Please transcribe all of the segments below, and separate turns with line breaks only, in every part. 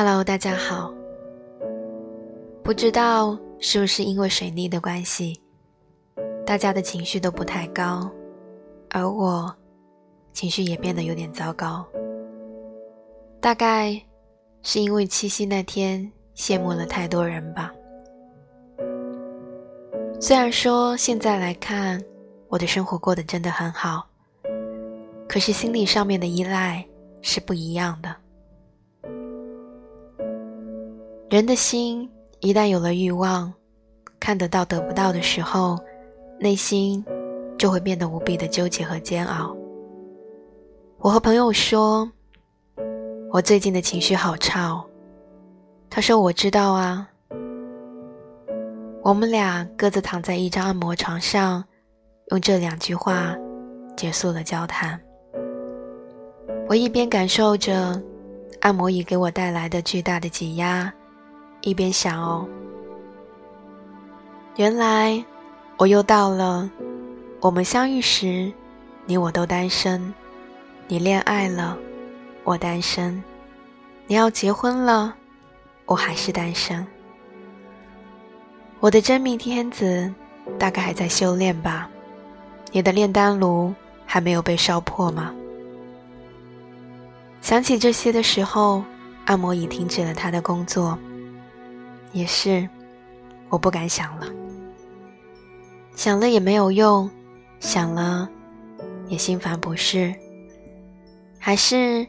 Hello，大家好。不知道是不是因为水逆的关系，大家的情绪都不太高，而我情绪也变得有点糟糕。大概是因为七夕那天羡慕了太多人吧。虽然说现在来看，我的生活过得真的很好，可是心理上面的依赖是不一样的。人的心一旦有了欲望，看得到得不到的时候，内心就会变得无比的纠结和煎熬。我和朋友说，我最近的情绪好差哦。他说：“我知道啊。”我们俩各自躺在一张按摩床上，用这两句话结束了交谈。我一边感受着按摩椅给我带来的巨大的挤压。一边想哦，原来我又到了我们相遇时，你我都单身，你恋爱了，我单身，你要结婚了，我还是单身。我的真命天子大概还在修炼吧，你的炼丹炉还没有被烧破吗？想起这些的时候，按摩椅停止了他的工作。也是，我不敢想了。想了也没有用，想了也心烦不适。还是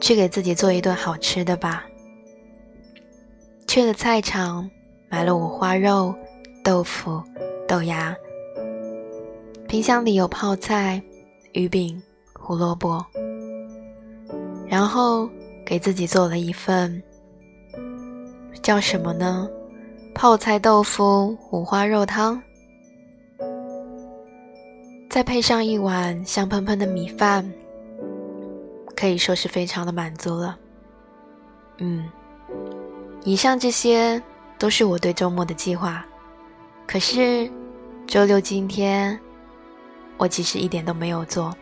去给自己做一顿好吃的吧。去了菜场，买了五花肉、豆腐、豆芽。冰箱里有泡菜、鱼饼、胡萝卜。然后给自己做了一份。叫什么呢？泡菜豆腐五花肉汤，再配上一碗香喷喷的米饭，可以说是非常的满足了。嗯，以上这些都是我对周末的计划。可是周六今天，我其实一点都没有做。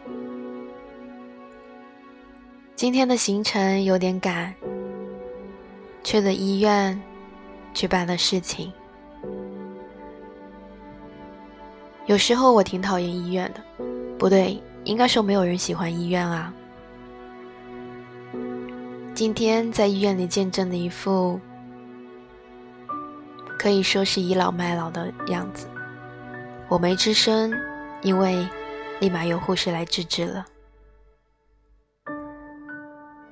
今天的行程有点赶。去了医院，去办了事情。有时候我挺讨厌医院的，不对，应该说没有人喜欢医院啊。今天在医院里见证了一副可以说是倚老卖老的样子，我没吱声，因为立马有护士来制止了。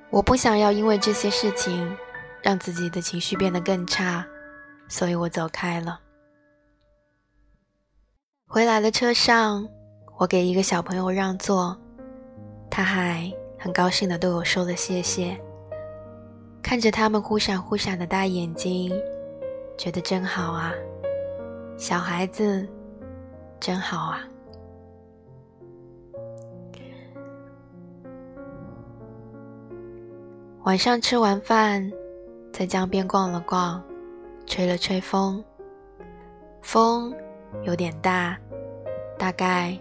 我不想要因为这些事情。让自己的情绪变得更差，所以我走开了。回来的车上，我给一个小朋友让座，他还很高兴的对我说了谢谢。看着他们忽闪忽闪的大眼睛，觉得真好啊，小孩子真好啊。晚上吃完饭。在江边逛了逛，吹了吹风，风有点大，大概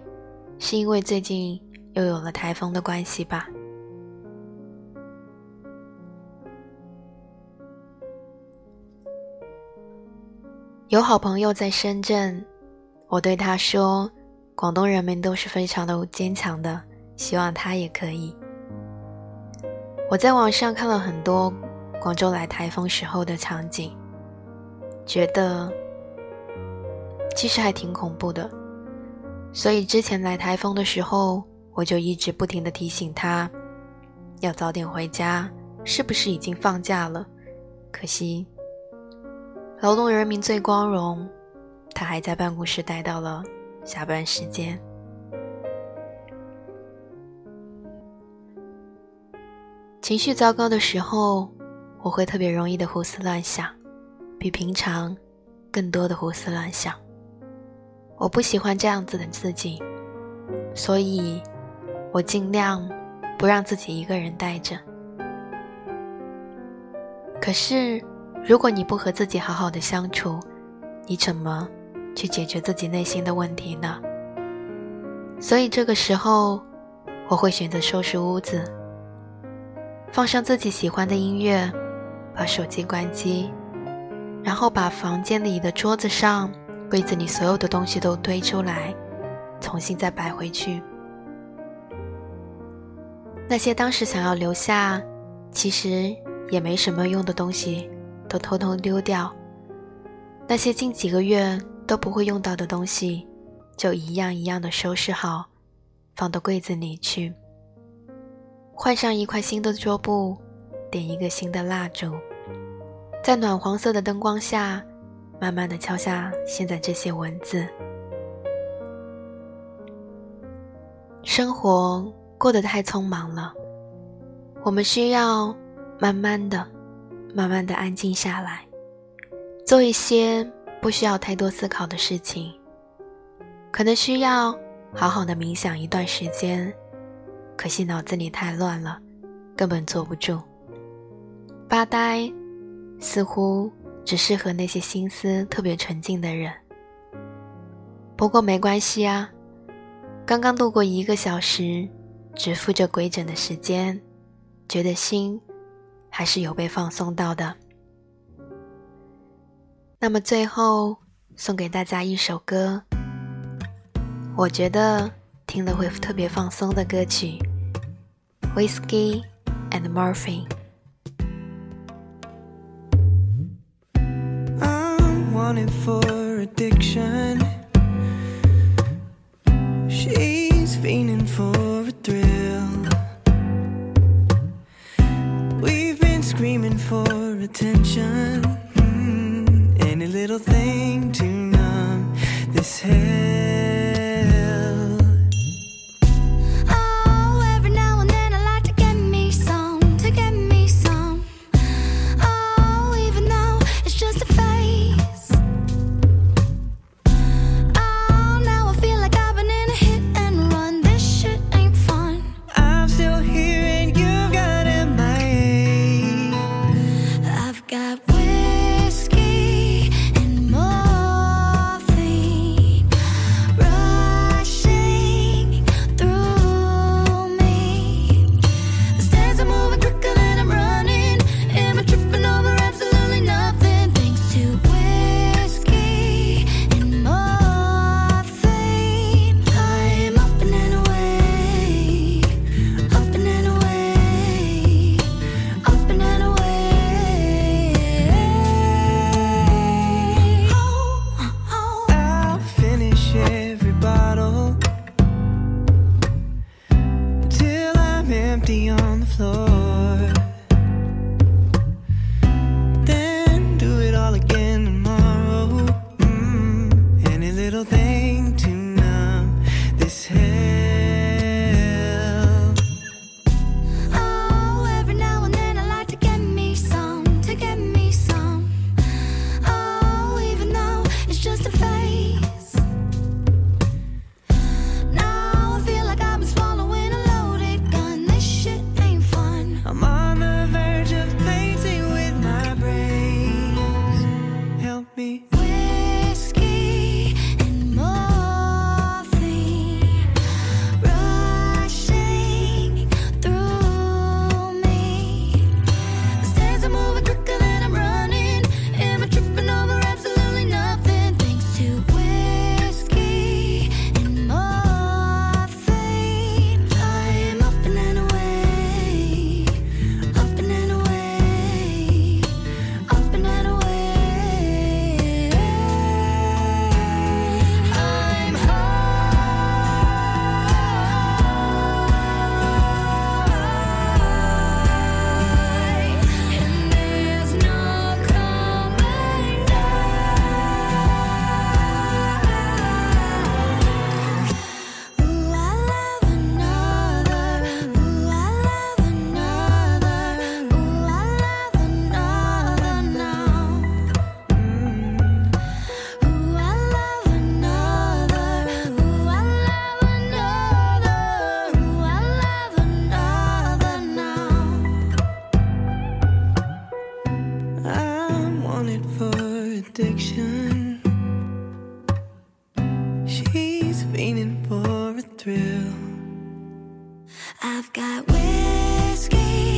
是因为最近又有了台风的关系吧。有好朋友在深圳，我对他说：“广东人民都是非常的坚强的，希望他也可以。”我在网上看了很多。广州来台风时候的场景，觉得其实还挺恐怖的，所以之前来台风的时候，我就一直不停的提醒他，要早点回家，是不是已经放假了？可惜，劳动人民最光荣，他还在办公室待到了下班时间。情绪糟糕的时候。我会特别容易的胡思乱想，比平常更多的胡思乱想。我不喜欢这样子的自己，所以我尽量不让自己一个人待着。可是，如果你不和自己好好的相处，你怎么去解决自己内心的问题呢？所以这个时候，我会选择收拾屋子，放上自己喜欢的音乐。把手机关机，然后把房间里的桌子上、柜子里所有的东西都堆出来，重新再摆回去。那些当时想要留下，其实也没什么用的东西，都偷偷丢掉。那些近几个月都不会用到的东西，就一样一样的收拾好，放到柜子里去。换上一块新的桌布，点一个新的蜡烛，在暖黄色的灯光下，慢慢的敲下现在这些文字。生活过得太匆忙了，我们需要慢慢的、慢慢的安静下来。做一些不需要太多思考的事情，可能需要好好的冥想一段时间，可惜脑子里太乱了，根本坐不住。发呆似乎只适合那些心思特别纯净的人。不过没关系啊，刚刚度过一个小时，只负着规整的时间，觉得心还是有被放松到的。那么最后送给大家一首歌，我觉得听了会特别放松的歌曲，《Whiskey and Morphine》。
for addiction. escape